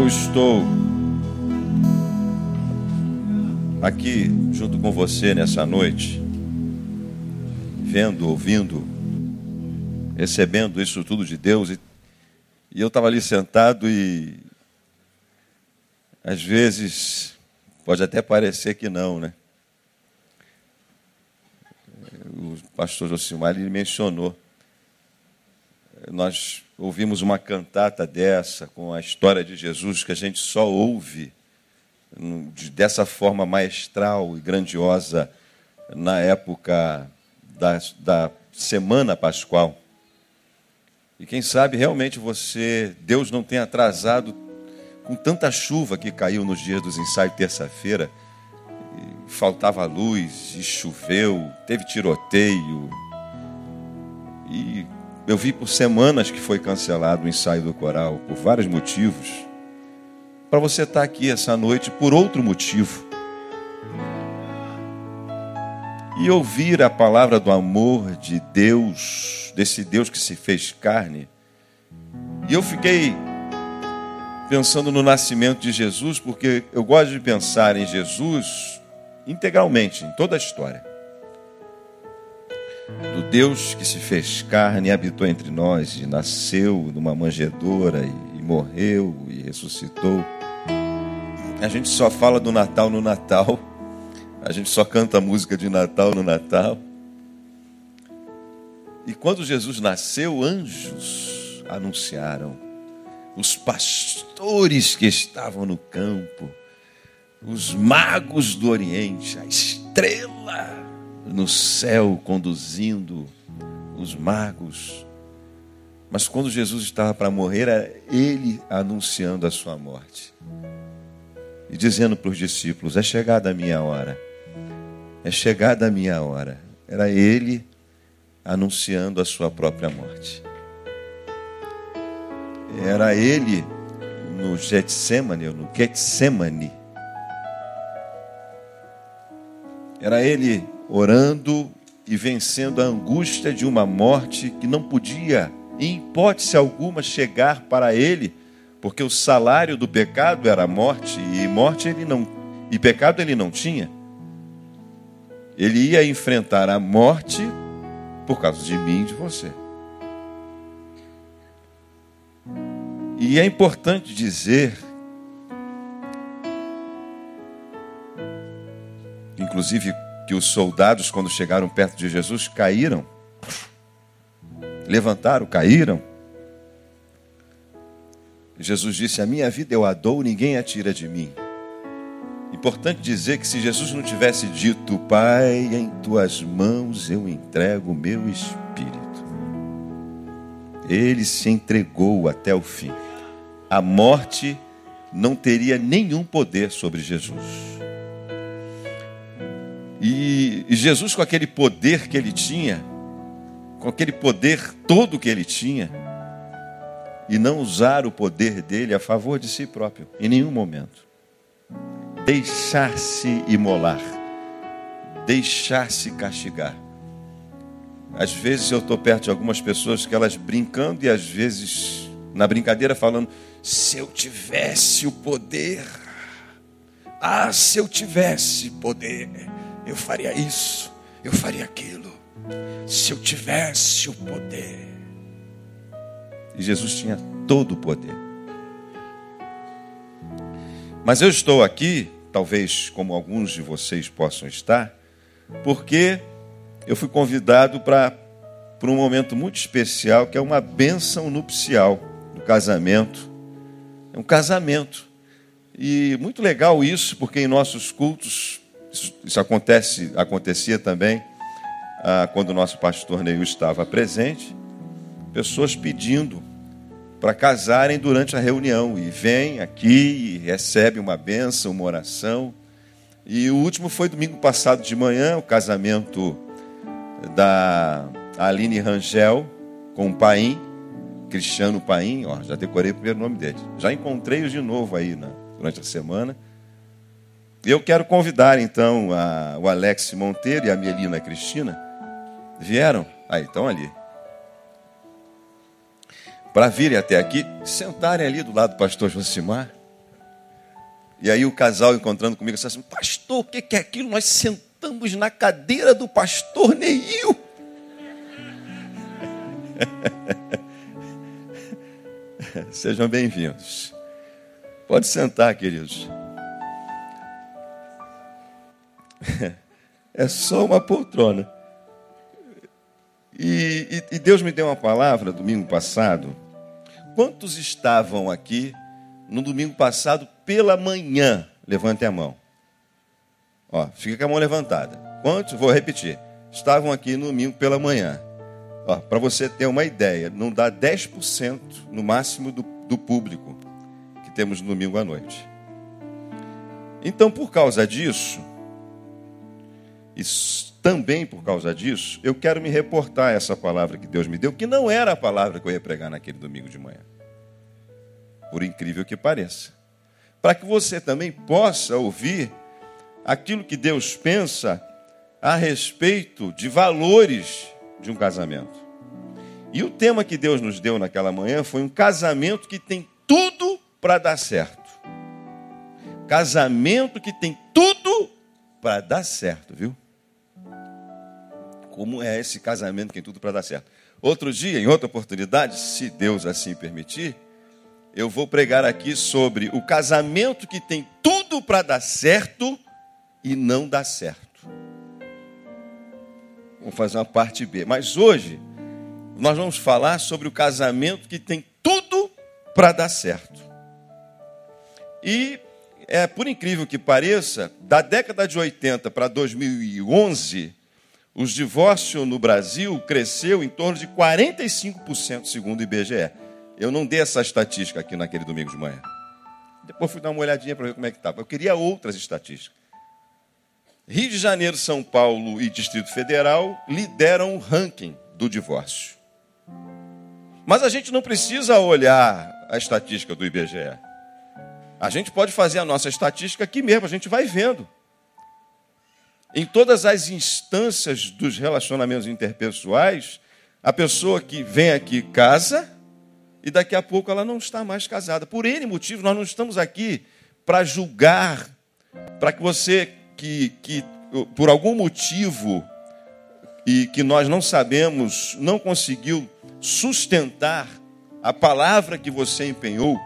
Eu estou aqui junto com você nessa noite, vendo, ouvindo, recebendo isso tudo de Deus. E, e eu estava ali sentado e às vezes pode até parecer que não, né? O pastor Josimar ele mencionou. Nós ouvimos uma cantata dessa, com a história de Jesus, que a gente só ouve dessa forma maestral e grandiosa na época da, da Semana Pascual. E quem sabe realmente você, Deus não tenha atrasado com tanta chuva que caiu nos dias dos ensaios terça-feira, faltava luz, e choveu, teve tiroteio, e eu vi por semanas que foi cancelado o ensaio do coral, por vários motivos. Para você estar aqui essa noite por outro motivo. E ouvir a palavra do amor de Deus, desse Deus que se fez carne. E eu fiquei pensando no nascimento de Jesus, porque eu gosto de pensar em Jesus integralmente, em toda a história do Deus que se fez carne e habitou entre nós, e nasceu numa manjedoura, e, e morreu e ressuscitou. A gente só fala do Natal no Natal, a gente só canta música de Natal no Natal. E quando Jesus nasceu, anjos anunciaram, os pastores que estavam no campo, os magos do Oriente, a estrela no céu conduzindo os magos. Mas quando Jesus estava para morrer, era ele anunciando a sua morte. E dizendo para os discípulos: É chegada a minha hora. É chegada a minha hora. Era ele anunciando a sua própria morte. Era ele no Getsemane, ou no Getsemane. Era ele orando e vencendo a angústia de uma morte que não podia, em hipótese alguma, chegar para ele, porque o salário do pecado era a morte e morte ele não e pecado ele não tinha. Ele ia enfrentar a morte por causa de mim e de você. E é importante dizer, inclusive que os soldados, quando chegaram perto de Jesus, caíram. Levantaram, caíram. Jesus disse: A minha vida eu a dou, ninguém a tira de mim. Importante dizer que se Jesus não tivesse dito, Pai, em tuas mãos eu entrego o meu espírito, ele se entregou até o fim. A morte não teria nenhum poder sobre Jesus. E, Jesus, com aquele poder que ele tinha, com aquele poder todo que ele tinha, e não usar o poder dele a favor de si próprio, em nenhum momento. Deixar-se imolar, deixar-se castigar. Às vezes eu estou perto de algumas pessoas que elas brincando e às vezes na brincadeira falando: se eu tivesse o poder, ah, se eu tivesse poder eu faria isso, eu faria aquilo, se eu tivesse o poder. E Jesus tinha todo o poder. Mas eu estou aqui, talvez como alguns de vocês possam estar, porque eu fui convidado para um momento muito especial, que é uma bênção nupcial do casamento. É um casamento. E muito legal isso, porque em nossos cultos isso, isso acontece, acontecia também ah, quando o nosso pastor Neil estava presente. Pessoas pedindo para casarem durante a reunião. E vem aqui e recebe uma benção, uma oração. E o último foi domingo passado de manhã, o casamento da Aline Rangel com o Paim, Cristiano Paim, ó, já decorei o primeiro nome dele. Já encontrei-os de novo aí durante a semana. Eu quero convidar então a, o Alex Monteiro e a Melina Cristina. Vieram? Aí, estão ali. Para virem até aqui, sentarem ali do lado do pastor Josimar. E aí o casal encontrando comigo disse assim: Pastor, o que é aquilo? Nós sentamos na cadeira do pastor Neil. Sejam bem-vindos. Pode sentar, queridos. É só uma poltrona. E, e, e, Deus me deu uma palavra domingo passado. Quantos estavam aqui no domingo passado pela manhã? Levante a mão. Ó, fica com a mão levantada. Quantos? Vou repetir. Estavam aqui no domingo pela manhã. Para você ter uma ideia, não dá 10% no máximo do, do público que temos no domingo à noite. Então, por causa disso, e também por causa disso, eu quero me reportar essa palavra que Deus me deu, que não era a palavra que eu ia pregar naquele domingo de manhã. Por incrível que pareça. Para que você também possa ouvir aquilo que Deus pensa a respeito de valores de um casamento. E o tema que Deus nos deu naquela manhã foi um casamento que tem tudo para dar certo. Casamento que tem tudo para dar certo, viu? Como é esse casamento que tem tudo para dar certo? Outro dia, em outra oportunidade, se Deus assim permitir, eu vou pregar aqui sobre o casamento que tem tudo para dar certo e não dá certo. Vamos fazer uma parte B. Mas hoje, nós vamos falar sobre o casamento que tem tudo para dar certo. E, é, por incrível que pareça, da década de 80 para 2011, os divórcios no Brasil cresceu em torno de 45%, segundo o IBGE. Eu não dei essa estatística aqui naquele domingo de manhã. Depois fui dar uma olhadinha para ver como é que estava. Eu queria outras estatísticas. Rio de Janeiro, São Paulo e Distrito Federal lideram o ranking do divórcio. Mas a gente não precisa olhar a estatística do IBGE. A gente pode fazer a nossa estatística aqui mesmo, a gente vai vendo. Em todas as instâncias dos relacionamentos interpessoais, a pessoa que vem aqui casa e daqui a pouco ela não está mais casada. Por N motivo, nós não estamos aqui para julgar, para que você que, que por algum motivo e que nós não sabemos, não conseguiu sustentar a palavra que você empenhou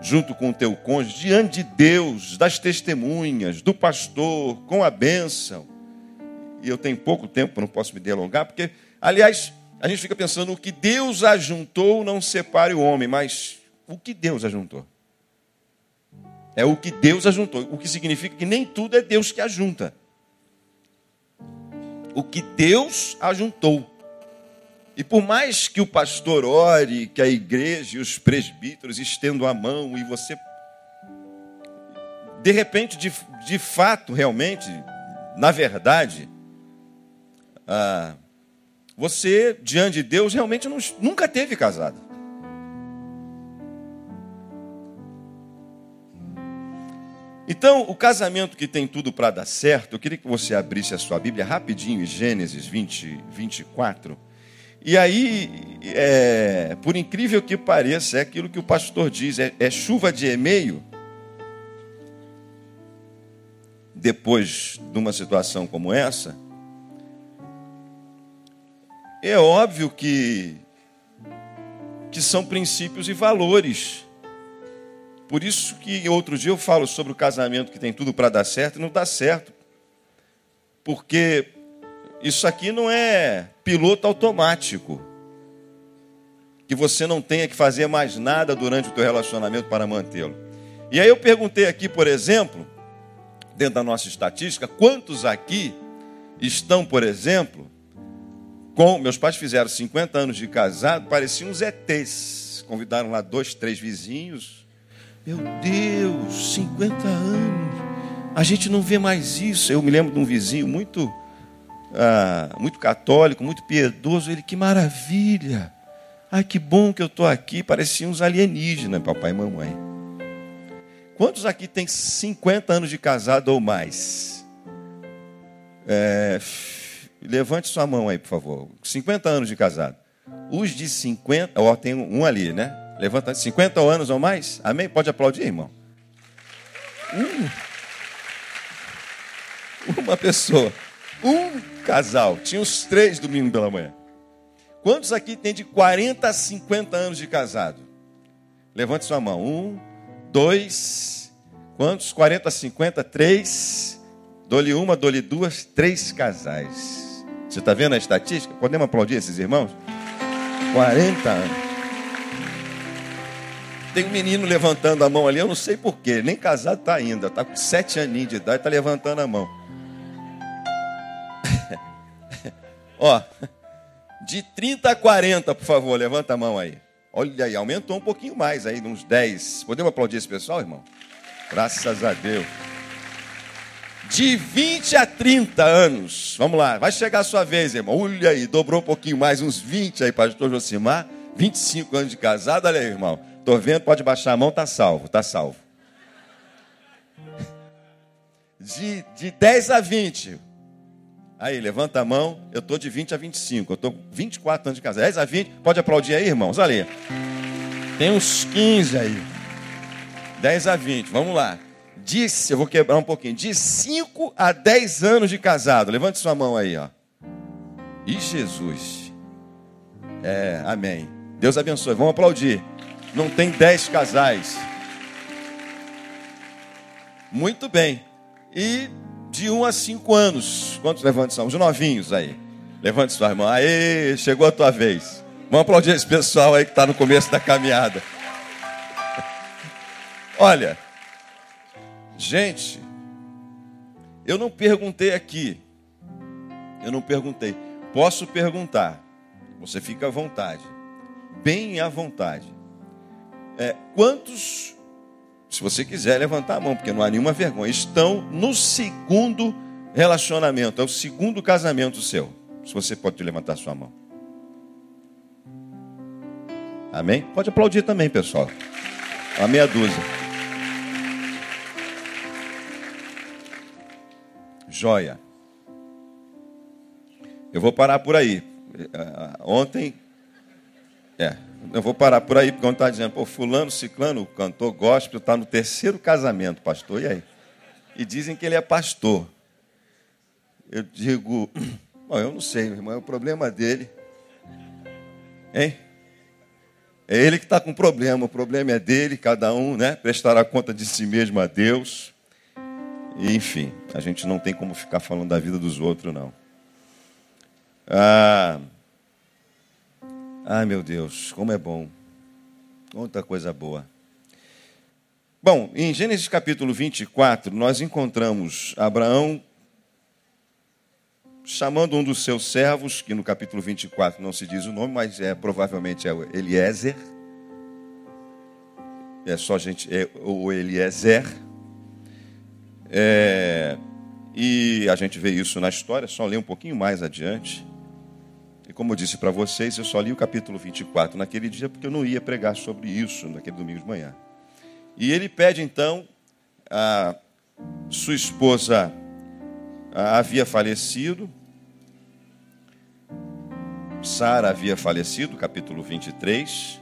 junto com o teu cônjuge, diante de Deus, das testemunhas, do pastor, com a bênção. E eu tenho pouco tempo, não posso me delongar, porque, aliás, a gente fica pensando, o que Deus ajuntou não separe o homem, mas o que Deus ajuntou? É o que Deus ajuntou. O que significa que nem tudo é Deus que ajunta. O que Deus ajuntou. E por mais que o pastor ore, que a igreja e os presbíteros estendam a mão e você. De repente, de, de fato, realmente, na verdade, ah, você, diante de Deus, realmente não, nunca teve casado. Então, o casamento que tem tudo para dar certo, eu queria que você abrisse a sua Bíblia rapidinho Gênesis 20, 24. E aí, é, por incrível que pareça, é aquilo que o pastor diz: é, é chuva de e-mail. Depois de uma situação como essa, é óbvio que, que são princípios e valores por isso que outro dia eu falo sobre o casamento que tem tudo para dar certo e não dá certo. Porque isso aqui não é piloto automático. Que você não tenha que fazer mais nada durante o teu relacionamento para mantê-lo. E aí eu perguntei aqui, por exemplo, dentro da nossa estatística, quantos aqui estão, por exemplo, com. Meus pais fizeram 50 anos de casado, pareciam uns ETs. Convidaram lá dois, três vizinhos, meu Deus, 50 anos. A gente não vê mais isso. Eu me lembro de um vizinho muito, ah, muito católico, muito piedoso. Ele, que maravilha. Ai, que bom que eu estou aqui. Pareciam uns alienígenas, papai e mamãe. Quantos aqui têm 50 anos de casado ou mais? É, levante sua mão aí, por favor. 50 anos de casado. Os de 50, ó, tem um ali, né? Levanta 50 anos ou mais? Amém? Pode aplaudir, irmão. Um, uma pessoa, um casal, tinha os três domingos pela manhã. Quantos aqui tem de 40 a 50 anos de casado? Levante sua mão. Um, dois, quantos? 40 a 50, três. Dou-lhe uma, dou-lhe duas, três casais. Você está vendo a estatística? Podemos aplaudir esses irmãos? 40 anos. Tem um menino levantando a mão ali, eu não sei porquê, nem casado está ainda, está com sete aninhos de idade, está levantando a mão. Ó, de 30 a 40, por favor, levanta a mão aí. Olha aí, aumentou um pouquinho mais aí, uns 10. Podemos aplaudir esse pessoal, irmão? Graças a Deus. De 20 a 30 anos. Vamos lá, vai chegar a sua vez, irmão. Olha aí, dobrou um pouquinho mais, uns 20 aí, pastor Josimar. 25 anos de casado, olha aí, irmão. Tô vendo, pode baixar a mão, tá salvo, tá salvo. De, de 10 a 20. Aí, levanta a mão. Eu estou de 20 a 25. Eu estou 24 anos de casa. 10 a 20. Pode aplaudir aí, irmãos? Olha aí. Tem uns 15 aí. 10 a 20. Vamos lá. Disse, eu vou quebrar um pouquinho. De 5 a 10 anos de casado. Levante sua mão aí, ó. E Jesus. É, amém. Deus abençoe. Vamos aplaudir. Não tem 10 casais. Muito bem. E de 1 a 5 anos. Quantos levantes são? Os novinhos aí. Levante sua irmã. Aê, chegou a tua vez. Vamos aplaudir esse pessoal aí que está no começo da caminhada. Olha, gente, eu não perguntei aqui. Eu não perguntei. Posso perguntar. Você fica à vontade. Bem à vontade. É, quantos se você quiser levantar a mão, porque não há nenhuma vergonha, estão no segundo relacionamento, é o segundo casamento seu. Se você pode levantar sua mão. Amém? Pode aplaudir também, pessoal. A meia dúzia. Joia. Eu vou parar por aí. É, ontem. É, eu vou parar por aí, porque quando está dizendo, pô, fulano, ciclano, cantor gospel, está no terceiro casamento, pastor, e aí? E dizem que ele é pastor. Eu digo, bom, eu não sei, irmão, é o problema dele. Hein? É ele que está com problema, o problema é dele, cada um, né? Prestará conta de si mesmo a Deus. E, enfim, a gente não tem como ficar falando da vida dos outros, não. Ah. Ai, meu Deus, como é bom. Outra coisa boa. Bom, em Gênesis capítulo 24, nós encontramos Abraão chamando um dos seus servos, que no capítulo 24 não se diz o nome, mas é provavelmente é Eliezer. É só gente, é o Eliezer. É, e a gente vê isso na história, só ler um pouquinho mais adiante. Como eu disse para vocês, eu só li o capítulo 24 naquele dia porque eu não ia pregar sobre isso naquele domingo de manhã. E ele pede então, a sua esposa havia falecido, Sara havia falecido, capítulo 23.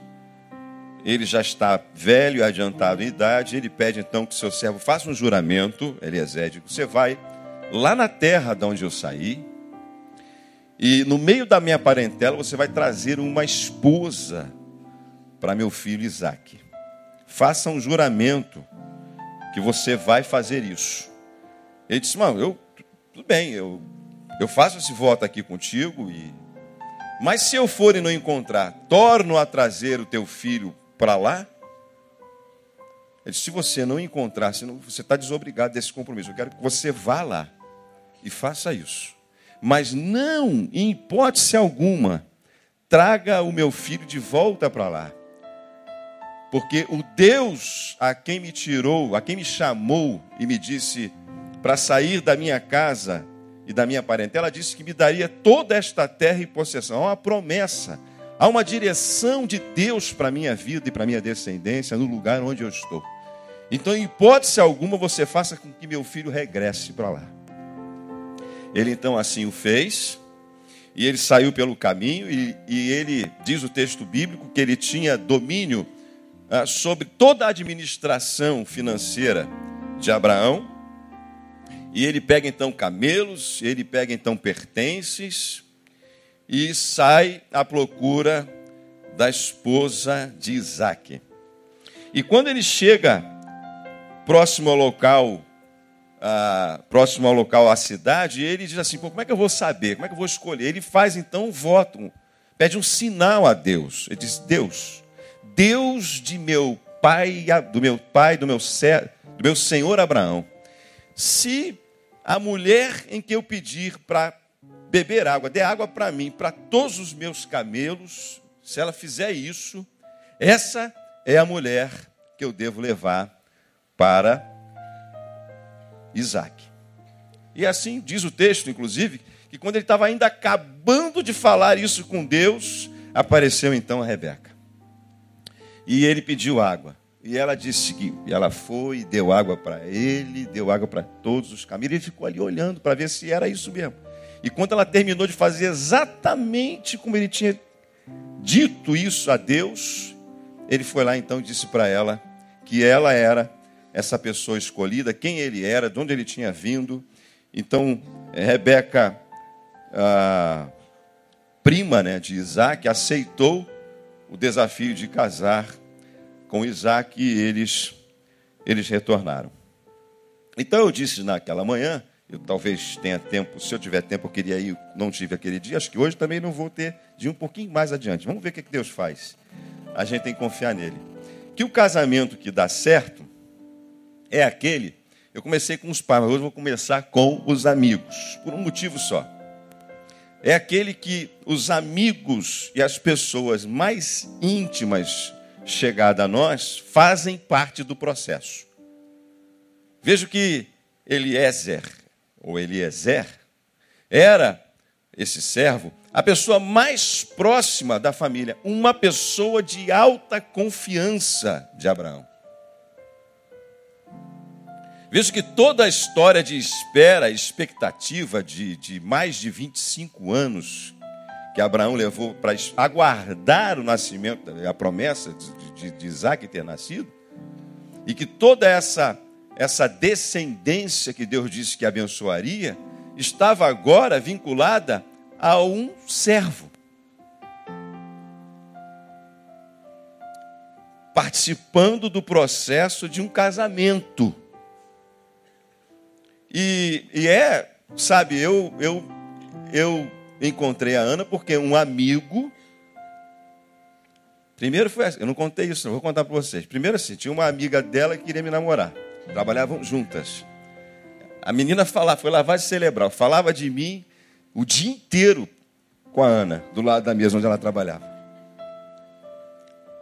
Ele já está velho e adiantado em idade. Ele pede então que seu servo faça um juramento, Eliezer, você vai lá na terra de onde eu saí, e no meio da minha parentela você vai trazer uma esposa para meu filho Isaac. Faça um juramento que você vai fazer isso. Ele disse, mano, eu tudo bem, eu, eu faço esse voto aqui contigo, e mas se eu for e não encontrar, torno a trazer o teu filho para lá? Ele disse, se você não encontrar, você está desobrigado desse compromisso. Eu quero que você vá lá e faça isso mas não, em hipótese alguma, traga o meu filho de volta para lá. Porque o Deus a quem me tirou, a quem me chamou e me disse para sair da minha casa e da minha parentela, disse que me daria toda esta terra e possessão. Há uma promessa, há uma direção de Deus para a minha vida e para a minha descendência no lugar onde eu estou. Então, em hipótese alguma, você faça com que meu filho regresse para lá. Ele então assim o fez, e ele saiu pelo caminho, e, e ele, diz o texto bíblico, que ele tinha domínio ah, sobre toda a administração financeira de Abraão. E ele pega então camelos, ele pega então pertences e sai à procura da esposa de Isaac. E quando ele chega próximo ao local, ah, próximo ao local, à cidade, ele diz assim: como é que eu vou saber? Como é que eu vou escolher? Ele faz então um voto, pede um sinal a Deus. Ele diz: Deus, Deus de meu pai, do meu pai, do meu, do meu senhor Abraão, se a mulher em que eu pedir para beber água, dê água para mim, para todos os meus camelos, se ela fizer isso, essa é a mulher que eu devo levar para Isaac. E assim diz o texto, inclusive, que quando ele estava ainda acabando de falar isso com Deus, apareceu então a Rebeca. E ele pediu água. E ela disse que e ela foi, deu água para ele, deu água para todos os caminhos. Ele ficou ali olhando para ver se era isso mesmo. E quando ela terminou de fazer exatamente como ele tinha dito isso a Deus, ele foi lá então e disse para ela que ela era essa pessoa escolhida, quem ele era, de onde ele tinha vindo. Então, Rebeca, a prima né, de Isaac, aceitou o desafio de casar com Isaac e eles, eles retornaram. Então eu disse naquela manhã, eu talvez tenha tempo, se eu tiver tempo, eu queria ir, não tive aquele dia, acho que hoje também não vou ter, de um pouquinho mais adiante. Vamos ver o que Deus faz. A gente tem que confiar nele. Que o casamento que dá certo é aquele. Eu comecei com os pais, mas hoje vou começar com os amigos, por um motivo só. É aquele que os amigos e as pessoas mais íntimas chegada a nós fazem parte do processo. Vejo que Eliezer, ou Eliezer, era esse servo, a pessoa mais próxima da família, uma pessoa de alta confiança de Abraão. Vejo que toda a história de espera, expectativa de, de mais de 25 anos que Abraão levou para aguardar o nascimento, a promessa de, de, de Isaac ter nascido, e que toda essa, essa descendência que Deus disse que abençoaria, estava agora vinculada a um servo. Participando do processo de um casamento. E, e é, sabe, eu, eu, eu encontrei a Ana porque um amigo. Primeiro foi assim, eu não contei isso, não vou contar para vocês. Primeiro assim, tinha uma amiga dela que queria me namorar. Trabalhavam juntas. A menina falava, foi lavagem cerebral, falava de mim o dia inteiro com a Ana, do lado da mesa onde ela trabalhava.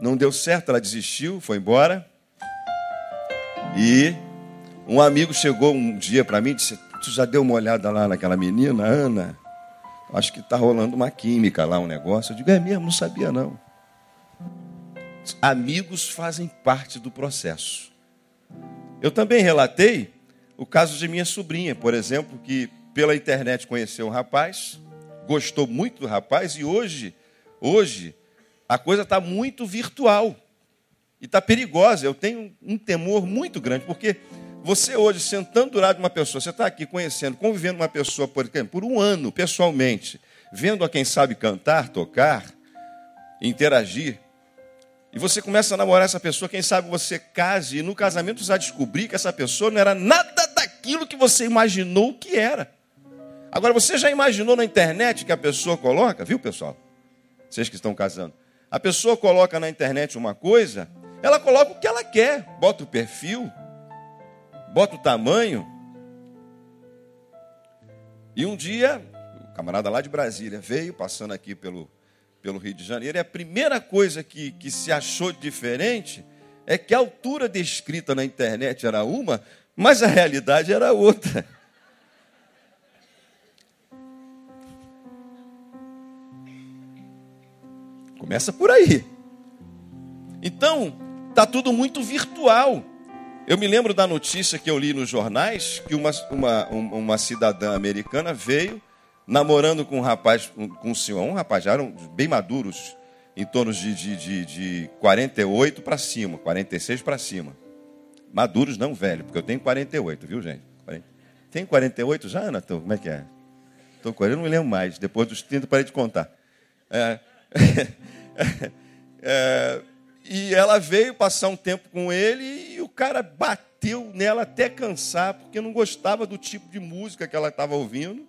Não deu certo, ela desistiu, foi embora. E um amigo chegou um dia para mim e disse: Tu já deu uma olhada lá naquela menina, Ana? Acho que está rolando uma química lá, um negócio. Eu digo, é mesmo, não sabia não. Amigos fazem parte do processo. Eu também relatei o caso de minha sobrinha, por exemplo, que pela internet conheceu um rapaz, gostou muito do rapaz e hoje, hoje a coisa está muito virtual e está perigosa. Eu tenho um temor muito grande porque você hoje, sentando do lado de uma pessoa, você está aqui conhecendo, convivendo uma pessoa, por, por um ano, pessoalmente, vendo a quem sabe cantar, tocar, interagir, e você começa a namorar essa pessoa, quem sabe você case, e no casamento você vai descobrir que essa pessoa não era nada daquilo que você imaginou que era. Agora, você já imaginou na internet que a pessoa coloca, viu pessoal? Vocês que estão casando. A pessoa coloca na internet uma coisa, ela coloca o que ela quer, bota o perfil, bota o tamanho. E um dia, o camarada lá de Brasília veio, passando aqui pelo, pelo Rio de Janeiro, e a primeira coisa que, que se achou diferente é que a altura descrita na internet era uma, mas a realidade era outra. Começa por aí. Então, está tudo muito virtual. Eu me lembro da notícia que eu li nos jornais que uma, uma, uma cidadã americana veio namorando com um rapaz, com um senhor, um rapaz, já eram bem maduros, em torno de, de, de, de 48 para cima, 46 para cima. Maduros, não velho, porque eu tenho 48, viu, gente? Tem 48 já, Ana? Como é que é? Estou com eu não me lembro mais. Depois dos 30, parei de contar. É, é, e ela veio passar um tempo com ele e o cara bateu nela até cansar, porque não gostava do tipo de música que ela estava ouvindo.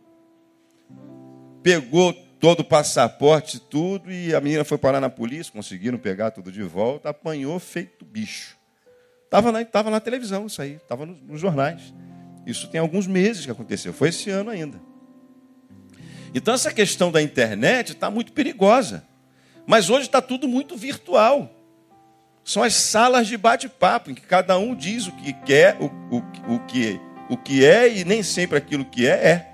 Pegou todo o passaporte, tudo, e a menina foi parar na polícia, conseguiram pegar tudo de volta, apanhou feito bicho. Estava na, tava na televisão isso aí, estava nos, nos jornais. Isso tem alguns meses que aconteceu, foi esse ano ainda. Então essa questão da internet está muito perigosa. Mas hoje está tudo muito virtual. São as salas de bate-papo, em que cada um diz o que quer, o, o, o, que, o que é, e nem sempre aquilo que é, é.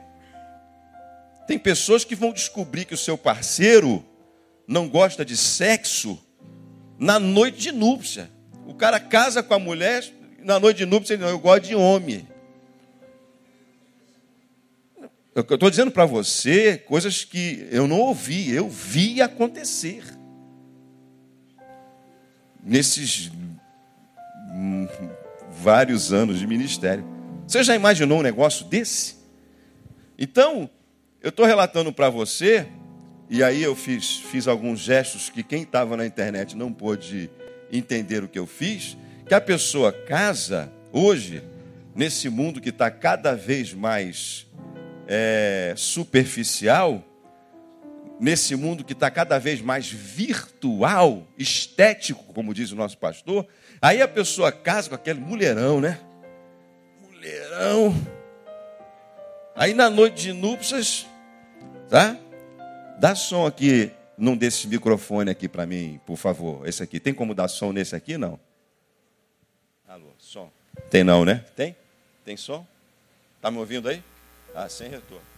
Tem pessoas que vão descobrir que o seu parceiro não gosta de sexo na noite de núpcia. O cara casa com a mulher, na noite de núpcia ele não, eu gosto de homem. Eu estou dizendo para você coisas que eu não ouvi, eu vi acontecer. Nesses vários anos de ministério. Você já imaginou um negócio desse? Então, eu estou relatando para você, e aí eu fiz, fiz alguns gestos que quem estava na internet não pôde entender o que eu fiz, que a pessoa casa hoje, nesse mundo que está cada vez mais é, superficial, nesse mundo que está cada vez mais virtual, estético, como diz o nosso pastor, aí a pessoa casa com aquele mulherão, né? Mulherão. Aí na noite de núpcias, tá? Dá som aqui num desses microfones aqui para mim, por favor. Esse aqui. Tem como dar som nesse aqui? Não. Alô, som. Tem não, né? Tem? Tem som? Tá me ouvindo aí? Ah, sem retorno.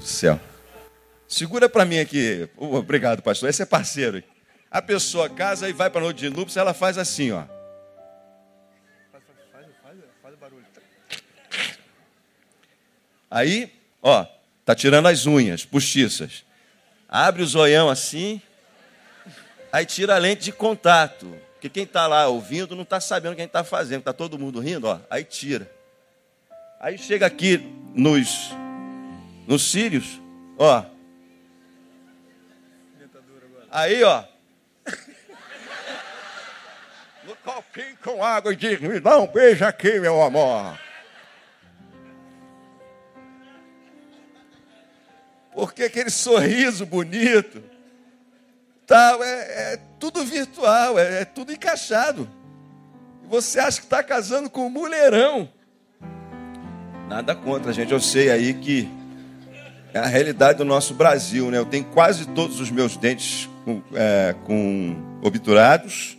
Do céu. Segura para mim aqui. Obrigado, pastor. Esse é parceiro. A pessoa casa e vai para a noite de núpcias, ela faz assim, ó. Aí, ó, tá tirando as unhas postiças. Abre o zoião assim, aí tira a lente de contato. Porque quem está lá ouvindo não está sabendo o que a gente está fazendo. Está todo mundo rindo, ó, aí tira. Aí chega aqui nos, nos cílios, ó. Aí, ó. No copinho com água e diz, me dá um beijo aqui, meu amor. Porque aquele sorriso bonito tal, é, é tudo virtual, é, é, tudo encaixado. Você acha que está casando com um mulherão. Nada contra, gente. Eu sei aí que é a realidade do nosso Brasil, né? Eu tenho quase todos os meus dentes com, é, com obturados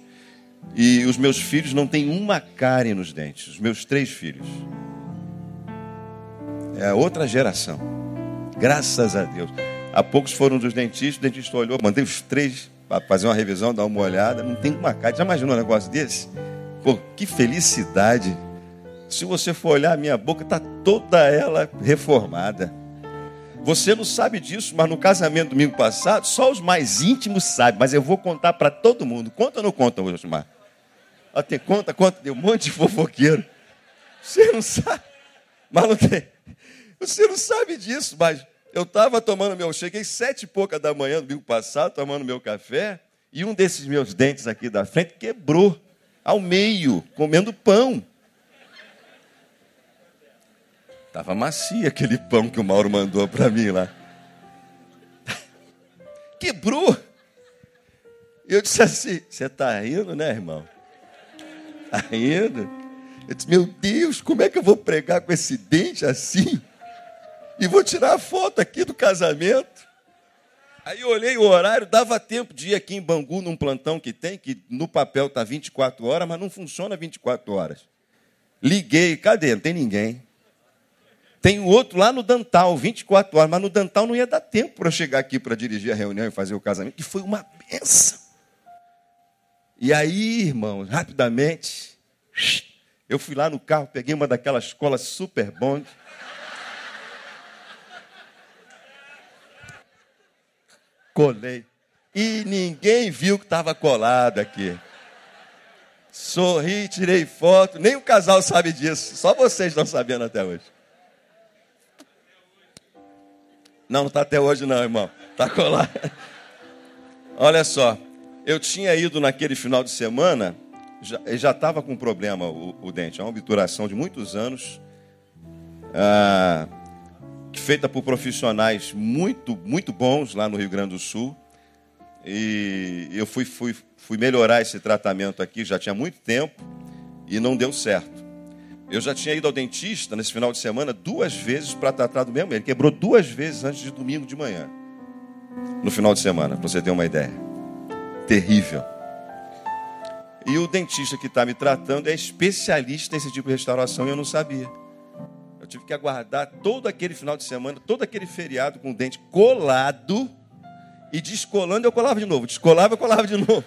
e os meus filhos não têm uma cárie nos dentes. Os meus três filhos. É outra geração. Graças a Deus. Há poucos foram dos dentistas, o dentista olhou, mandei os três para fazer uma revisão, dar uma olhada. Não tem uma cara. Já imaginou um negócio desse? Pô, que felicidade. Se você for olhar a minha boca, está toda ela reformada. Você não sabe disso, mas no casamento domingo passado, só os mais íntimos sabem. Mas eu vou contar para todo mundo. Conta ou não conta, Osmar? Até conta, conta, tem um monte de fofoqueiro. Você não sabe. Mas não tem. Você não sabe disso, mas eu estava tomando meu, cheguei sete e pouca da manhã, domingo passado, tomando meu café, e um desses meus dentes aqui da frente quebrou ao meio, comendo pão. Tava macio aquele pão que o Mauro mandou para mim lá. Quebrou. Eu disse assim: Você está rindo, né, irmão? Está rindo? Eu disse: Meu Deus, como é que eu vou pregar com esse dente assim? e vou tirar a foto aqui do casamento. Aí eu olhei o horário, dava tempo de ir aqui em Bangu num plantão que tem, que no papel está 24 horas, mas não funciona 24 horas. Liguei, cadê? Não tem ninguém. Tem o outro lá no Dantal, 24 horas, mas no Dantal não ia dar tempo para chegar aqui para dirigir a reunião e fazer o casamento, que foi uma benção. E aí, irmãos, rapidamente, eu fui lá no carro, peguei uma daquelas escolas super bond, colei. e ninguém viu que estava colado aqui. Sorri, tirei foto, nem o casal sabe disso, só vocês estão sabendo até hoje. Não, não está até hoje não, irmão. Está colado. Olha só, eu tinha ido naquele final de semana, já, estava com problema o, o, dente, é uma obturação de muitos anos, ah, feita por profissionais muito, muito bons lá no Rio Grande do Sul. E eu fui, fui, fui melhorar esse tratamento aqui, já tinha muito tempo, e não deu certo. Eu já tinha ido ao dentista nesse final de semana duas vezes para tratar do mesmo. Ele quebrou duas vezes antes de domingo de manhã. No final de semana, para você ter uma ideia. Terrível. E o dentista que está me tratando é especialista nesse tipo de restauração e eu não sabia. Eu tive que aguardar todo aquele final de semana, todo aquele feriado com o dente colado e descolando, eu colava de novo. Descolava, eu colava de novo.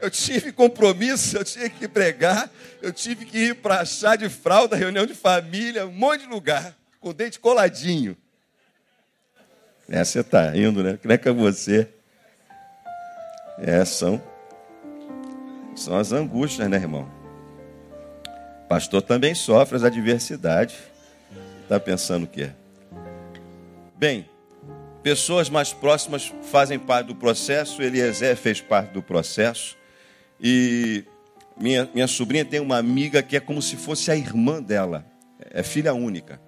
Eu tive compromisso, eu tinha que pregar, eu tive que ir para chá de fralda, reunião de família, um monte de lugar, com o dente coladinho. É, você está indo, né? Como é que é você? É, são, são as angústias, né, irmão? Pastor também sofre as adversidades. Está pensando o quê? Bem, pessoas mais próximas fazem parte do processo. Eliezer fez parte do processo. E minha, minha sobrinha tem uma amiga que é como se fosse a irmã dela, é filha única.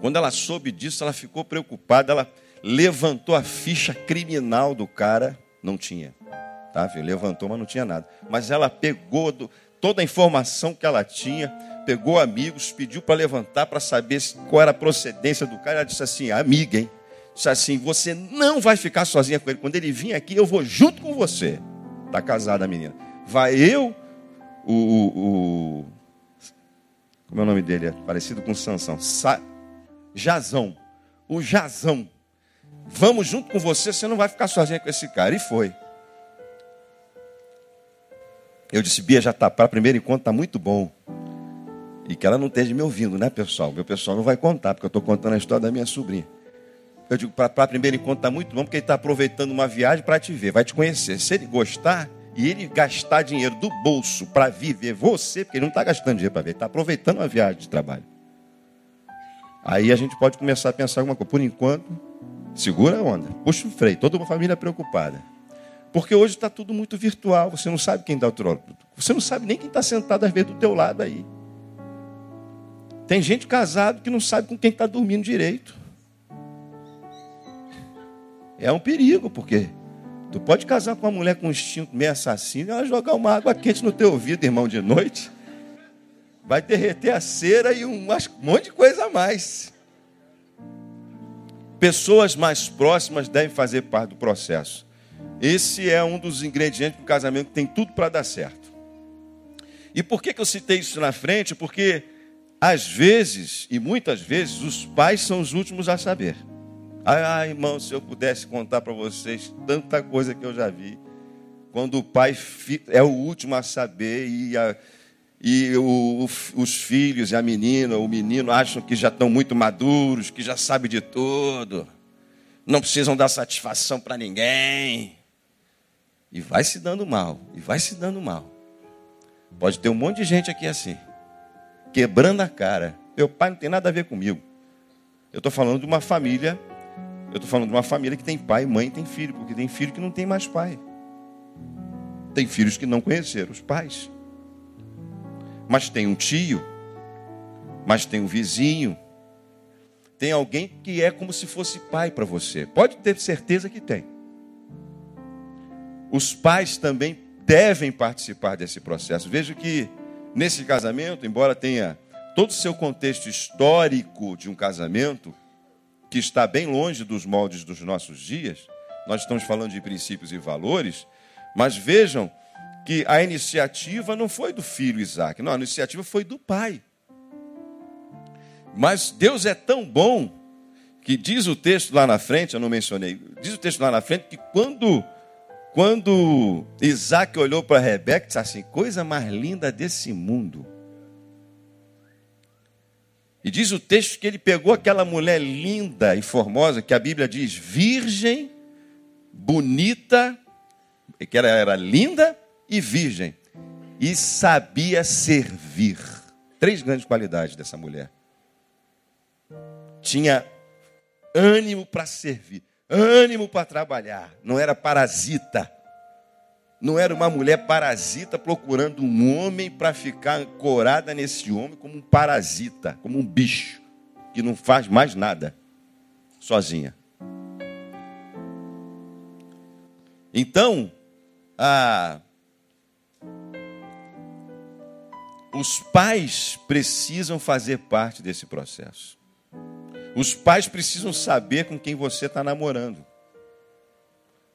Quando ela soube disso, ela ficou preocupada, ela levantou a ficha criminal do cara, não tinha, tá? Viu? Levantou, mas não tinha nada. Mas ela pegou do, toda a informação que ela tinha, pegou amigos, pediu para levantar para saber qual era a procedência do cara. Ela disse assim: amiga, hein? Disse assim: você não vai ficar sozinha com ele. Quando ele vir aqui, eu vou junto com você. Está casada a menina. Vai eu, o, o, o, Como é o nome dele? É parecido com Sansão. Sa, Jazão. O Jazão. Vamos junto com você, você não vai ficar sozinha com esse cara. E foi. Eu disse, Bia, já está para primeiro encontro, está muito bom. E que ela não esteja me ouvindo, né, pessoal? Meu pessoal não vai contar, porque eu estou contando a história da minha sobrinha. Eu digo, para primeiro encontro está muito bom, porque ele está aproveitando uma viagem para te ver, vai te conhecer. Se ele gostar, e ele gastar dinheiro do bolso para viver você, porque ele não está gastando dinheiro para ver, está aproveitando uma viagem de trabalho. Aí a gente pode começar a pensar alguma coisa. Por enquanto, segura a onda, puxa o freio, toda uma família preocupada. Porque hoje está tudo muito virtual, você não sabe quem está outro lado. Você não sabe nem quem está sentado às vezes do teu lado aí. Tem gente casado que não sabe com quem está dormindo direito. É um perigo, porque Tu pode casar com uma mulher com um instinto meio assassino e ela jogar uma água quente no teu ouvido, irmão, de noite. Vai derreter a cera e um monte de coisa a mais. Pessoas mais próximas devem fazer parte do processo. Esse é um dos ingredientes do casamento que tem tudo para dar certo. E por que, que eu citei isso na frente? Porque às vezes, e muitas vezes, os pais são os últimos a saber. Ah, irmão, se eu pudesse contar para vocês tanta coisa que eu já vi. Quando o pai é o último a saber e, a, e o, os filhos e a menina, o menino acham que já estão muito maduros, que já sabem de tudo, não precisam dar satisfação para ninguém. E vai se dando mal, e vai se dando mal. Pode ter um monte de gente aqui assim, quebrando a cara. Meu pai não tem nada a ver comigo. Eu estou falando de uma família eu estou falando de uma família que tem pai, mãe e tem filho, porque tem filho que não tem mais pai. Tem filhos que não conheceram os pais. Mas tem um tio, mas tem um vizinho, tem alguém que é como se fosse pai para você. Pode ter certeza que tem. Os pais também devem participar desse processo. Veja que nesse casamento, embora tenha todo o seu contexto histórico de um casamento, que está bem longe dos moldes dos nossos dias. Nós estamos falando de princípios e valores, mas vejam que a iniciativa não foi do filho Isaac, não, a iniciativa foi do pai. Mas Deus é tão bom que diz o texto lá na frente, eu não mencionei, diz o texto lá na frente que quando quando Isaac olhou para Rebeca, disse assim: coisa mais linda desse mundo e diz o texto que ele pegou aquela mulher linda e formosa, que a Bíblia diz virgem, bonita que ela era linda e virgem e sabia servir. Três grandes qualidades dessa mulher. Tinha ânimo para servir, ânimo para trabalhar, não era parasita. Não era uma mulher parasita procurando um homem para ficar ancorada nesse homem como um parasita, como um bicho que não faz mais nada sozinha. Então, a, os pais precisam fazer parte desse processo. Os pais precisam saber com quem você está namorando.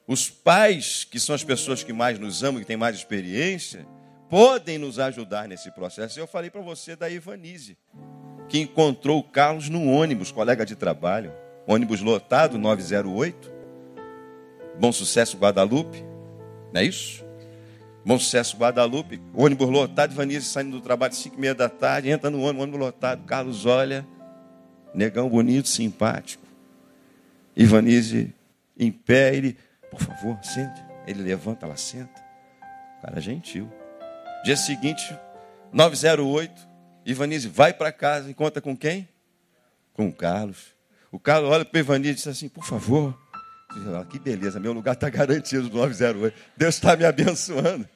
Os pais, que são as pessoas que mais nos amam, que têm mais experiência, podem nos ajudar nesse processo. Eu falei para você da Ivanise, que encontrou o Carlos no ônibus, colega de trabalho, ônibus lotado, 908, Bom Sucesso Guadalupe, não é isso? Bom Sucesso Guadalupe, ônibus lotado, Ivanise saindo do trabalho às 5 e meia da tarde, entra no ônibus, ônibus lotado, Carlos olha, negão bonito, simpático, Ivanise em pé, ele por favor, sente. Ele levanta, ela senta. Cara é gentil. Dia seguinte, 908, Ivanise vai para casa, encontra com quem? Com o Carlos. O Carlos olha para o Ivanise e diz assim: por favor. Ah, que beleza, meu lugar está garantido no 908. Deus está me abençoando.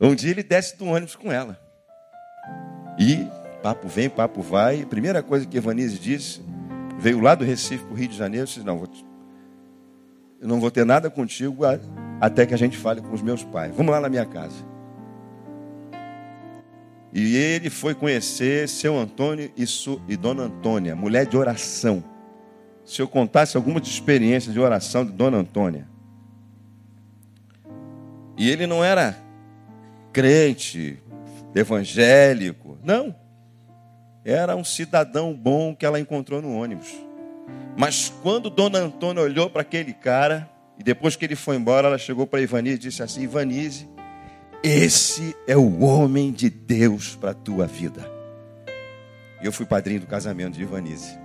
Um dia ele desce do ônibus com ela. E papo vem, papo vai. Primeira coisa que Ivanise disse, veio lá do Recife para o Rio de Janeiro, disse, não, vou eu não vou ter nada contigo até que a gente fale com os meus pais. Vamos lá na minha casa. E ele foi conhecer seu Antônio e, su, e Dona Antônia, mulher de oração. Se eu contasse algumas experiências de oração de Dona Antônia. E ele não era crente, evangélico, não. Era um cidadão bom que ela encontrou no ônibus. Mas quando Dona Antônia olhou para aquele cara, e depois que ele foi embora, ela chegou para Ivanise e disse assim: Ivanise, esse é o homem de Deus para a tua vida. E eu fui padrinho do casamento de Ivanise.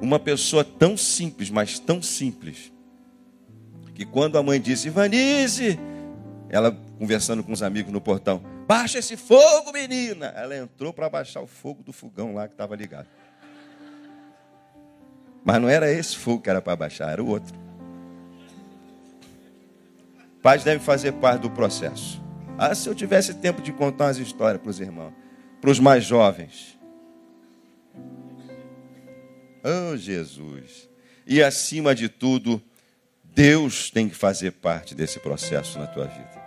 Uma pessoa tão simples, mas tão simples, que quando a mãe disse, Ivanise, ela conversando com os amigos no portão, baixa esse fogo, menina. Ela entrou para baixar o fogo do fogão lá que estava ligado. Mas não era esse fogo que era para baixar, era o outro. Pais devem fazer parte do processo. Ah, se eu tivesse tempo de contar umas histórias para os irmãos, para os mais jovens. Oh, Jesus. E acima de tudo, Deus tem que fazer parte desse processo na tua vida.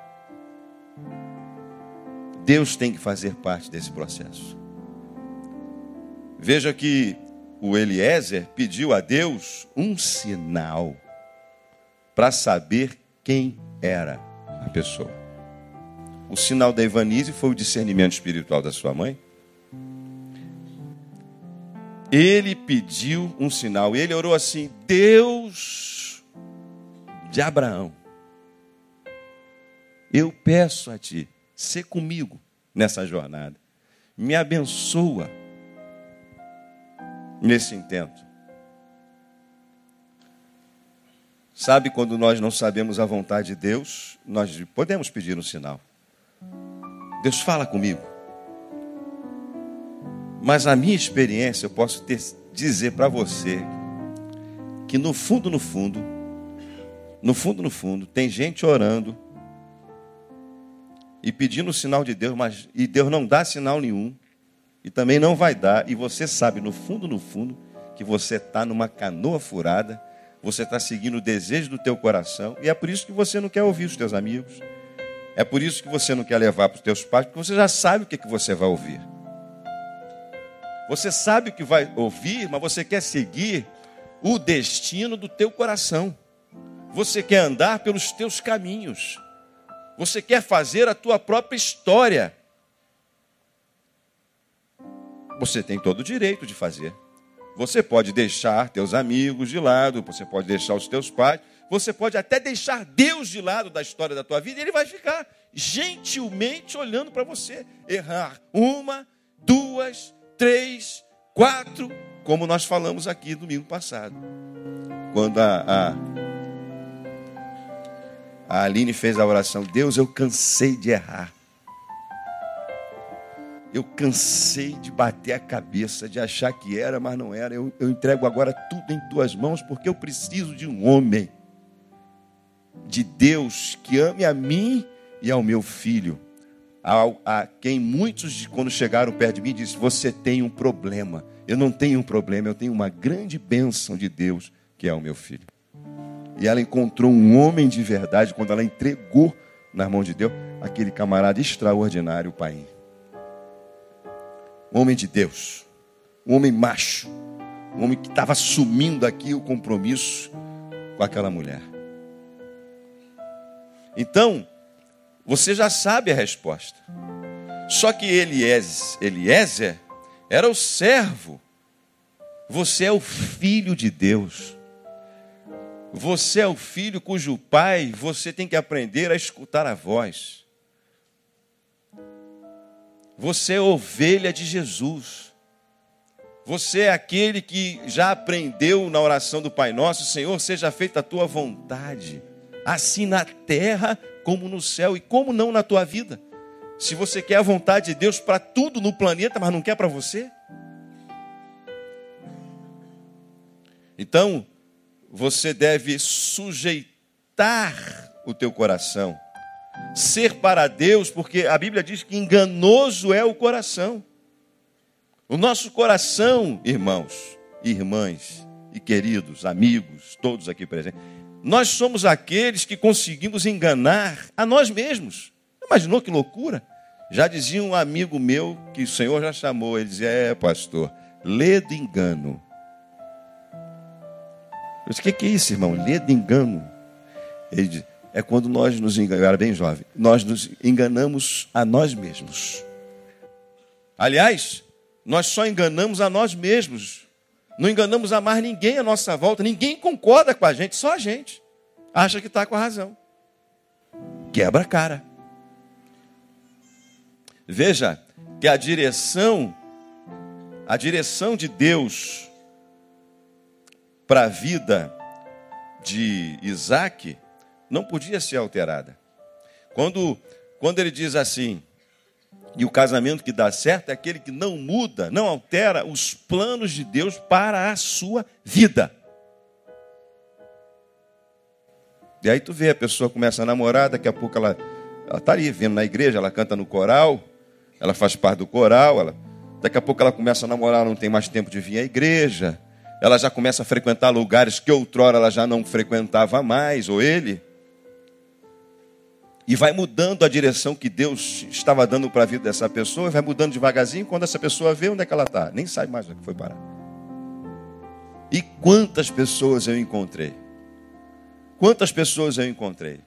Deus tem que fazer parte desse processo. Veja que o Eliezer pediu a Deus um sinal para saber quem era a pessoa. O sinal da Evanise foi o discernimento espiritual da sua mãe. Ele pediu um sinal, ele orou assim: Deus de Abraão, eu peço a ti, ser comigo nessa jornada, me abençoa nesse intento. Sabe quando nós não sabemos a vontade de Deus, nós podemos pedir um sinal. Deus fala comigo. Mas a minha experiência, eu posso ter, dizer para você que no fundo, no fundo, no fundo, no fundo, tem gente orando e pedindo o sinal de Deus, mas e Deus não dá sinal nenhum. E também não vai dar. E você sabe, no fundo, no fundo, que você está numa canoa furada. Você está seguindo o desejo do teu coração. E é por isso que você não quer ouvir os teus amigos. É por isso que você não quer levar para os teus pais, porque você já sabe o que, que você vai ouvir. Você sabe o que vai ouvir, mas você quer seguir o destino do teu coração. Você quer andar pelos teus caminhos. Você quer fazer a tua própria história. Você tem todo o direito de fazer. Você pode deixar teus amigos de lado, você pode deixar os teus pais, você pode até deixar Deus de lado da história da tua vida e ele vai ficar gentilmente olhando para você. Errar uma, duas, três, quatro, como nós falamos aqui domingo passado. Quando a, a, A Aline fez a oração: Deus, eu cansei de errar. Eu cansei de bater a cabeça, de achar que era, mas não era. Eu, eu entrego agora tudo em tuas mãos, porque eu preciso de um homem, de Deus, que ame a mim e ao meu filho. A, a quem muitos, quando chegaram perto de mim, disse: Você tem um problema. Eu não tenho um problema, eu tenho uma grande bênção de Deus, que é o meu filho. E ela encontrou um homem de verdade quando ela entregou na mão de Deus aquele camarada extraordinário, o pai. Um homem de Deus, um homem macho, um homem que estava assumindo aqui o compromisso com aquela mulher. Então, você já sabe a resposta. Só que Eliezer era o servo. Você é o filho de Deus. Você é o filho cujo pai você tem que aprender a escutar a voz. Você é ovelha de Jesus. Você é aquele que já aprendeu na oração do Pai Nosso, Senhor, seja feita a tua vontade, assim na terra como no céu, e como não na tua vida. Se você quer a vontade de Deus para tudo no planeta, mas não quer para você. Então, você deve sujeitar o teu coração, ser para Deus, porque a Bíblia diz que enganoso é o coração. O nosso coração, irmãos, irmãs e queridos, amigos, todos aqui presentes, nós somos aqueles que conseguimos enganar a nós mesmos. Imaginou que loucura? Já dizia um amigo meu que o Senhor já chamou, ele dizia: É, pastor, ledo engano eu disse, o que, que é isso, irmão? Ledo engano. Ele diz, é quando nós nos enganamos, eu era bem jovem, nós nos enganamos a nós mesmos. Aliás, nós só enganamos a nós mesmos. Não enganamos a mais ninguém à nossa volta. Ninguém concorda com a gente, só a gente. Acha que está com a razão. Quebra a cara. Veja que a direção, a direção de Deus para a vida de Isaac não podia ser alterada. Quando, quando ele diz assim, e o casamento que dá certo é aquele que não muda, não altera os planos de Deus para a sua vida. E aí tu vê, a pessoa começa a namorar, daqui a pouco ela está ali, vendo na igreja, ela canta no coral, ela faz parte do coral, ela, daqui a pouco ela começa a namorar, não tem mais tempo de vir à igreja, ela já começa a frequentar lugares que outrora ela já não frequentava mais, ou ele. E vai mudando a direção que Deus estava dando para a vida dessa pessoa, vai mudando devagarzinho, quando essa pessoa vê onde é que ela está, nem sabe mais onde foi parar. E quantas pessoas eu encontrei? Quantas pessoas eu encontrei?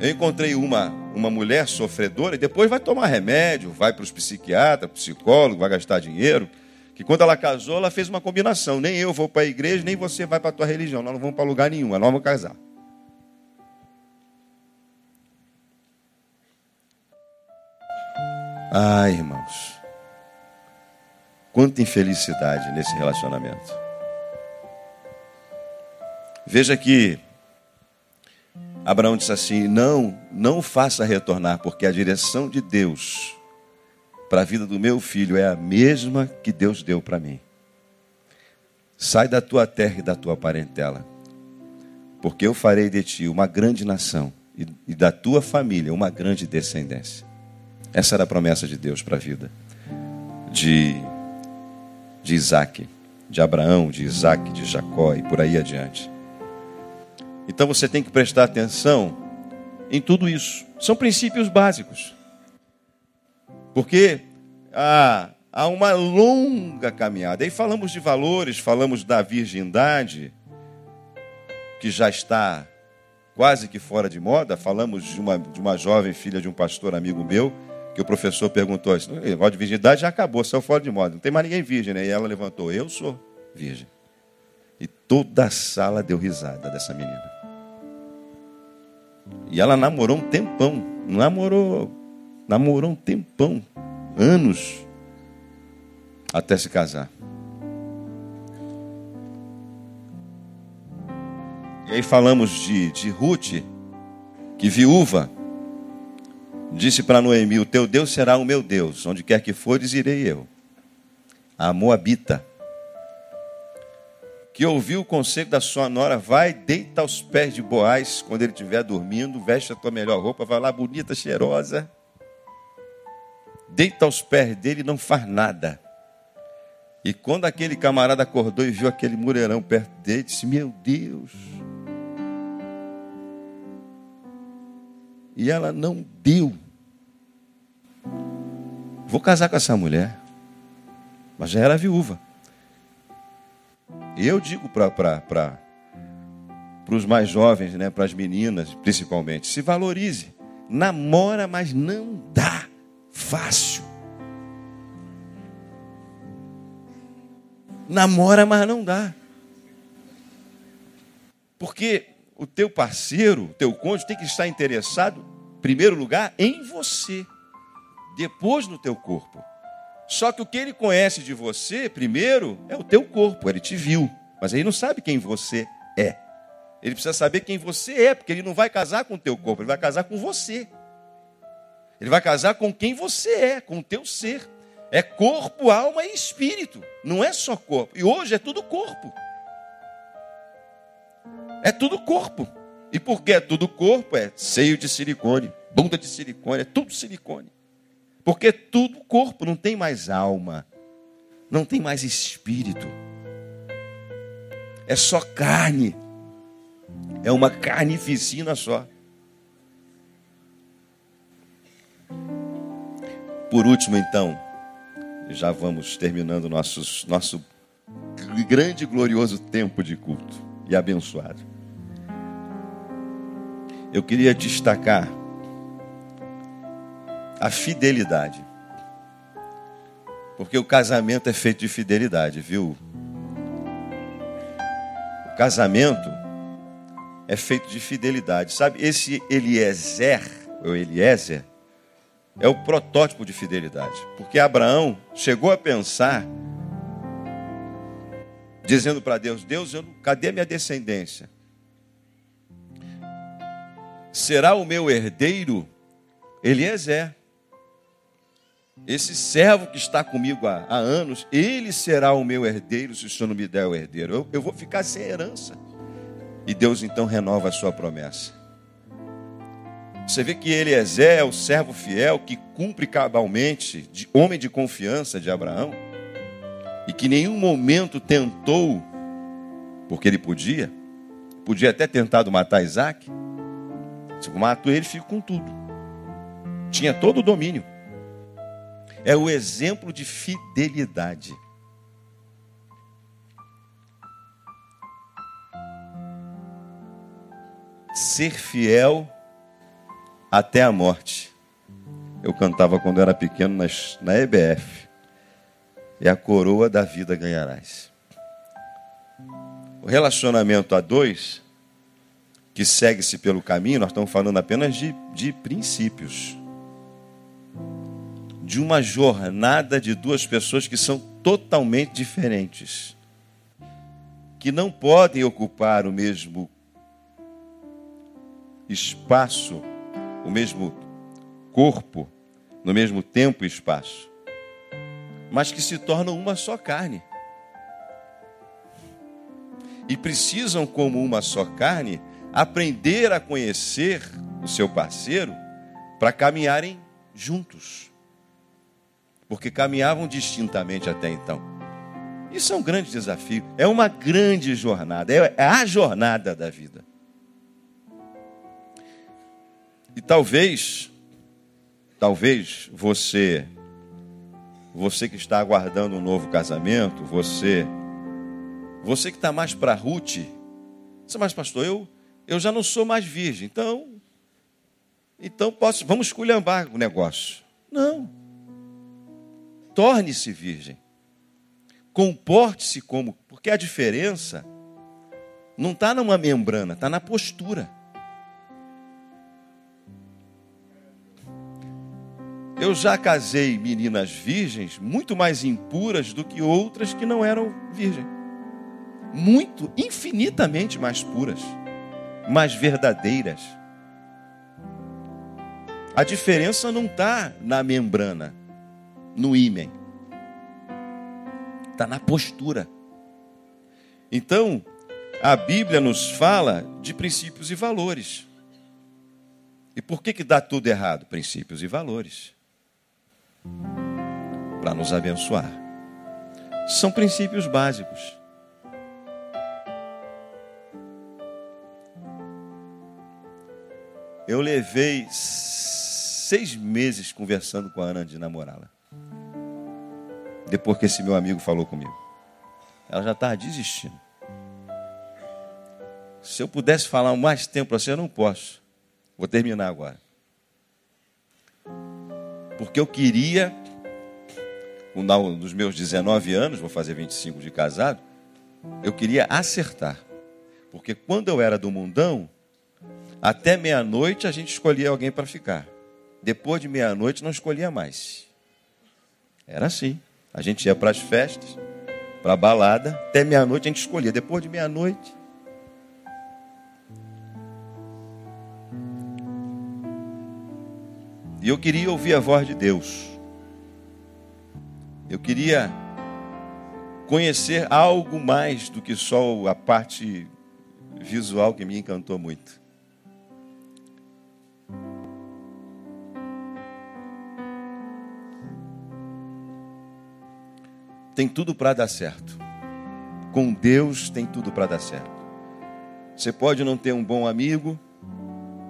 Eu encontrei uma, uma mulher sofredora e depois vai tomar remédio, vai para os psiquiatras, psicólogo, vai gastar dinheiro que quando ela casou, ela fez uma combinação. Nem eu vou para a igreja, nem você vai para a tua religião. Nós não vamos para lugar nenhum, nós vamos casar. Ai, irmãos. Quanta infelicidade nesse relacionamento. Veja que Abraão disse assim: Não, não faça retornar, porque a direção de Deus para a vida do meu filho é a mesma que Deus deu para mim. Sai da tua terra e da tua parentela, porque eu farei de ti uma grande nação e da tua família uma grande descendência. Essa era a promessa de Deus para a vida de, de Isaac, de Abraão, de Isaac, de Jacó e por aí adiante. Então você tem que prestar atenção em tudo isso. São princípios básicos. Porque há, há uma longa caminhada. Aí falamos de valores, falamos da virgindade, que já está quase que fora de moda. Falamos de uma, de uma jovem filha de um pastor amigo meu, que o professor perguntou assim: negócio de virgindade já acabou, saiu fora de moda. Não tem mais ninguém virgem, né? E ela levantou: Eu sou virgem. E toda a sala deu risada dessa menina. E ela namorou um tempão. Namorou Namorou um tempão, anos, até se casar. E aí falamos de, de Ruth, que viúva disse para Noemi: O teu Deus será o meu Deus, onde quer que fores, irei eu. A Moabita, que ouviu o conselho da sua nora, vai, deita aos pés de Boaz quando ele estiver dormindo, veste a tua melhor roupa, vai lá bonita, cheirosa, deita aos pés dele e não faz nada. E quando aquele camarada acordou e viu aquele mulherão perto dele, disse: Meu Deus. E ela não deu. Vou casar com essa mulher. Mas já era viúva. E eu digo para os mais jovens, né, para as meninas principalmente, se valorize. Namora, mas não dá fácil. Namora, mas não dá. Porque o teu parceiro, o teu cônjuge tem que estar interessado, em primeiro lugar, em você, depois no teu corpo. Só que o que ele conhece de você, primeiro, é o teu corpo, ele te viu, mas ele não sabe quem você é. Ele precisa saber quem você é, porque ele não vai casar com o teu corpo, ele vai casar com você. Ele vai casar com quem você é, com o teu ser. É corpo, alma e espírito. Não é só corpo. E hoje é tudo corpo. É tudo corpo. E porque é tudo corpo, é seio de silicone, bunda de silicone, é tudo silicone. Porque é tudo corpo, não tem mais alma, não tem mais espírito. É só carne. É uma carnificina só. Por último, então, já vamos terminando nossos, nosso grande e glorioso tempo de culto e abençoado. Eu queria destacar a fidelidade. Porque o casamento é feito de fidelidade, viu? O casamento é feito de fidelidade. Sabe, esse Eliezer, ou Eliezer, é o protótipo de fidelidade. Porque Abraão chegou a pensar, dizendo para Deus: Deus, eu, cadê minha descendência? Será o meu herdeiro Eliezer. Esse servo que está comigo há, há, anos, ele será o meu herdeiro se o Senhor não me der o herdeiro. Eu, eu vou ficar sem herança. E Deus então renova a sua promessa. Você vê que Eliezer é o servo fiel que cumpre cabalmente, de homem de confiança de Abraão, e que em nenhum momento tentou, porque ele podia, podia até tentado matar Isaac. Se eu mato ele, fico com tudo. Tinha todo o domínio. É o exemplo de fidelidade. Ser fiel até a morte. Eu cantava quando era pequeno nas, na EBF. É a coroa da vida ganharás. O relacionamento a dois, que segue-se pelo caminho, nós estamos falando apenas de, de princípios. De uma jornada de duas pessoas que são totalmente diferentes. Que não podem ocupar o mesmo espaço o mesmo corpo, no mesmo tempo e espaço, mas que se tornam uma só carne. E precisam, como uma só carne, aprender a conhecer o seu parceiro para caminharem juntos. Porque caminhavam distintamente até então. Isso é um grande desafio, é uma grande jornada, é a jornada da vida. E talvez, talvez você, você que está aguardando um novo casamento, você, você que está mais para Ruth, você mais pastor, eu, eu já não sou mais virgem, então, então posso, vamos esculhambar o negócio. Não. Torne-se virgem. Comporte-se como, porque a diferença não está numa membrana, está na postura. Eu já casei meninas virgens muito mais impuras do que outras que não eram virgens. Muito, infinitamente mais puras, mais verdadeiras. A diferença não está na membrana, no ímen. Está na postura. Então, a Bíblia nos fala de princípios e valores. E por que, que dá tudo errado? Princípios e valores. Para nos abençoar. São princípios básicos. Eu levei seis meses conversando com a Ana de namorá-la. Depois que esse meu amigo falou comigo. Ela já estava desistindo. Se eu pudesse falar mais tempo você, eu não posso. Vou terminar agora. Porque eu queria, nos meus 19 anos, vou fazer 25 de casado, eu queria acertar. Porque quando eu era do mundão, até meia-noite a gente escolhia alguém para ficar. Depois de meia-noite não escolhia mais. Era assim. A gente ia para as festas, para a balada, até meia-noite a gente escolhia. Depois de meia-noite. E eu queria ouvir a voz de Deus. Eu queria conhecer algo mais do que só a parte visual que me encantou muito. tem tudo para dar certo. Com Deus tem tudo para dar certo. Você pode não ter um bom amigo,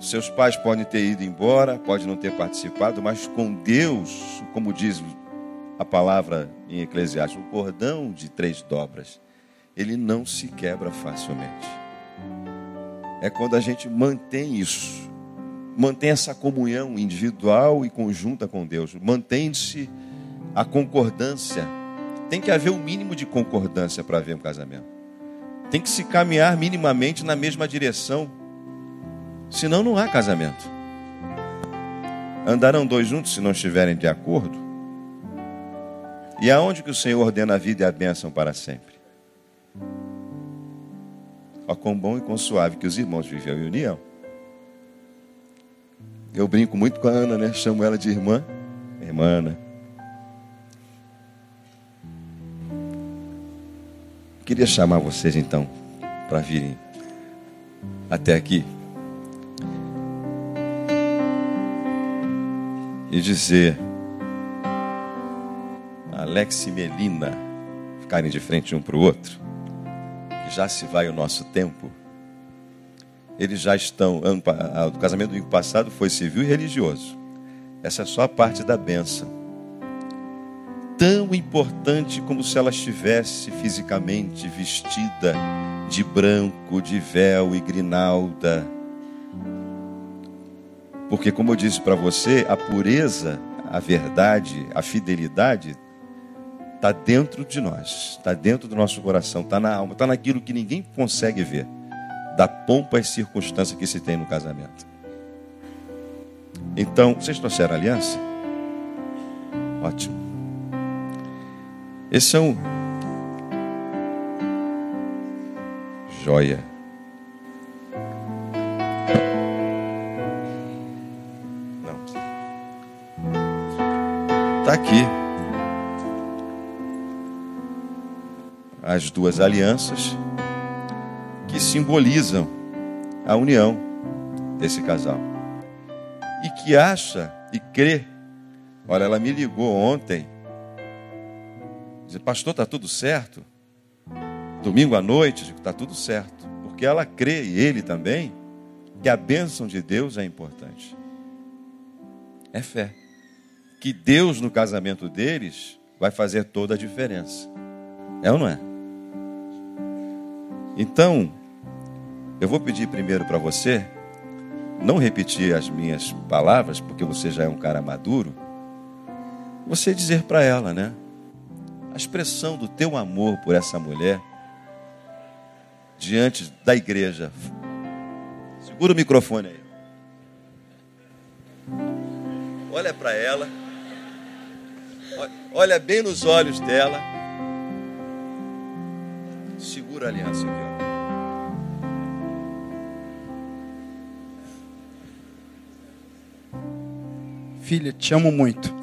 seus pais podem ter ido embora, pode não ter participado, mas com Deus, como diz a palavra em Eclesiastes, o cordão de três dobras, ele não se quebra facilmente. É quando a gente mantém isso, mantém essa comunhão individual e conjunta com Deus, mantém-se a concordância tem que haver um mínimo de concordância para haver um casamento. Tem que se caminhar minimamente na mesma direção. Senão não há casamento. Andarão dois juntos se não estiverem de acordo? E aonde que o Senhor ordena a vida e a bênção para sempre? Ó, quão bom e quão suave que os irmãos vivem em união. Eu brinco muito com a Ana, né? Chamo ela de irmã. Irmã Ana. Queria chamar vocês então para virem até aqui e dizer Alex e Melina ficarem de frente um para o outro, que já se vai o nosso tempo. Eles já estão. O casamento do ano passado foi civil e religioso. Essa é só a parte da benção tão importante como se ela estivesse fisicamente vestida de branco, de véu e grinalda. Porque, como eu disse para você, a pureza, a verdade, a fidelidade está dentro de nós, está dentro do nosso coração, está na alma, está naquilo que ninguém consegue ver, da pompa e circunstância que se tem no casamento. Então, vocês trouxeram aliança? Ótimo. Esse é um joia. Está aqui. As duas alianças que simbolizam a união desse casal. E que acha e crê. Olha, ela me ligou ontem Dizer, pastor, está tudo certo? Domingo à noite, está tudo certo. Porque ela crê, e ele também, que a bênção de Deus é importante. É fé. Que Deus no casamento deles vai fazer toda a diferença. É ou não é? Então, eu vou pedir primeiro para você não repetir as minhas palavras, porque você já é um cara maduro. Você dizer para ela, né? a expressão do teu amor por essa mulher diante da igreja. Segura o microfone aí. Olha para ela. Olha bem nos olhos dela. Segura a aliança aqui, ó. Filha, te amo muito.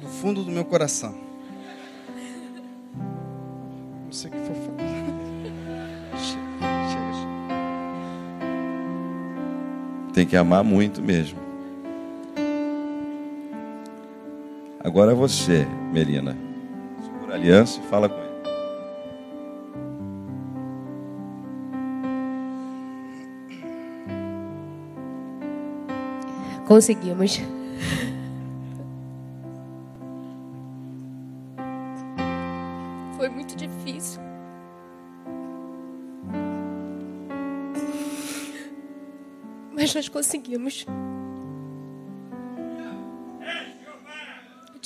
Do fundo do meu coração. Não sei o que for falar. Tem que amar muito mesmo. Agora é você, Melina. Segura a aliança e fala com ele. Conseguimos. Foi muito difícil. Mas nós conseguimos.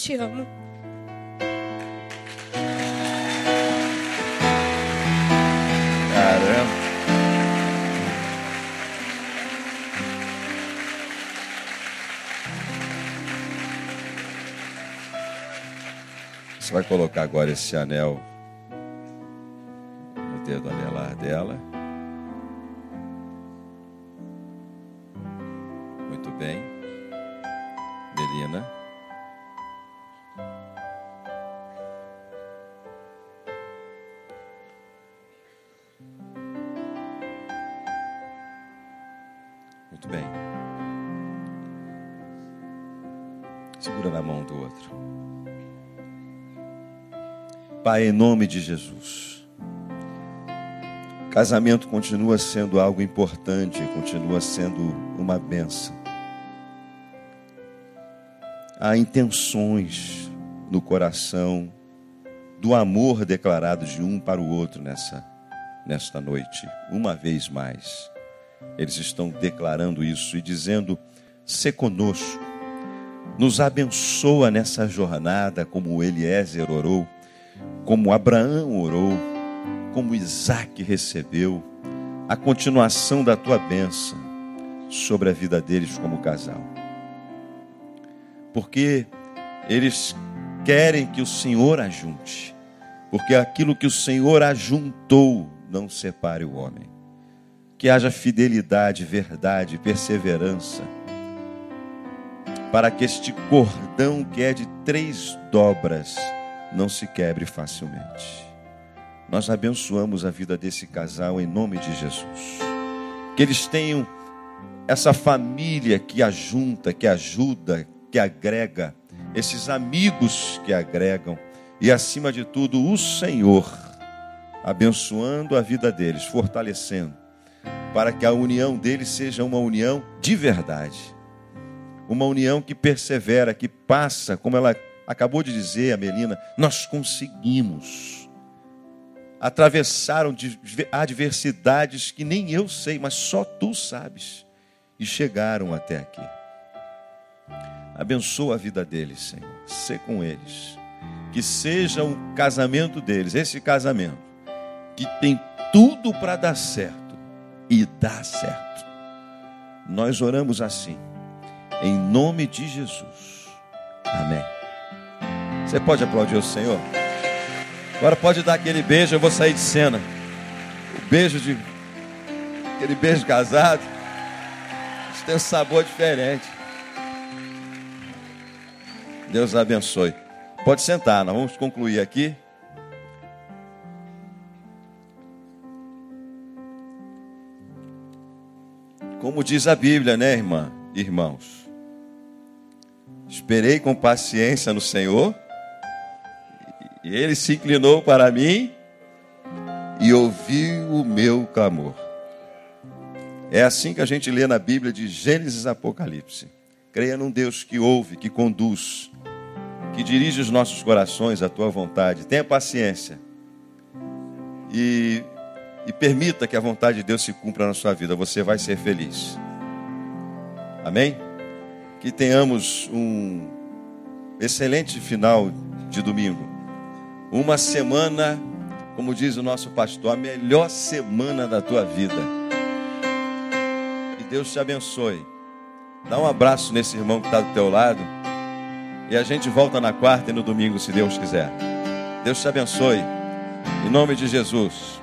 Te amo. Caramba. Você vai colocar agora esse anel Pai, em nome de Jesus. Casamento continua sendo algo importante, continua sendo uma benção. Há intenções no coração do amor declarado de um para o outro nessa nesta noite, uma vez mais. Eles estão declarando isso e dizendo: "Se conosco, nos abençoa nessa jornada como Eliezer orou, como Abraão orou, como Isaac recebeu, a continuação da tua bênção sobre a vida deles como casal. Porque eles querem que o Senhor ajunte, porque aquilo que o Senhor ajuntou não separe o homem. Que haja fidelidade, verdade, perseverança, para que este cordão que é de três dobras não se quebre facilmente. Nós abençoamos a vida desse casal em nome de Jesus. Que eles tenham essa família que ajunta, que ajuda, que agrega, esses amigos que agregam e, acima de tudo, o Senhor, abençoando a vida deles, fortalecendo, para que a união deles seja uma união de verdade, uma união que persevera, que passa, como ela acabou de dizer, a Melina, nós conseguimos. Atravessaram adversidades que nem eu sei, mas só tu sabes, e chegaram até aqui. Abençoa a vida deles, Senhor. Sê com eles. Que seja um casamento deles, esse casamento, que tem tudo para dar certo e dá certo. Nós oramos assim, em nome de Jesus. Amém. Você pode aplaudir o Senhor? Agora pode dar aquele beijo, eu vou sair de cena. O beijo de. Aquele beijo casado. Isso tem um sabor diferente. Deus abençoe. Pode sentar, nós vamos concluir aqui. Como diz a Bíblia, né, irmã? Irmãos. Esperei com paciência no Senhor, e ele se inclinou para mim e ouviu o meu clamor. É assim que a gente lê na Bíblia de Gênesis e Apocalipse. Creia num Deus que ouve, que conduz, que dirige os nossos corações à tua vontade. Tenha paciência. E, e permita que a vontade de Deus se cumpra na sua vida. Você vai ser feliz. Amém? Que tenhamos um excelente final de domingo. Uma semana, como diz o nosso pastor, a melhor semana da tua vida. Que Deus te abençoe. Dá um abraço nesse irmão que está do teu lado. E a gente volta na quarta e no domingo, se Deus quiser. Deus te abençoe. Em nome de Jesus.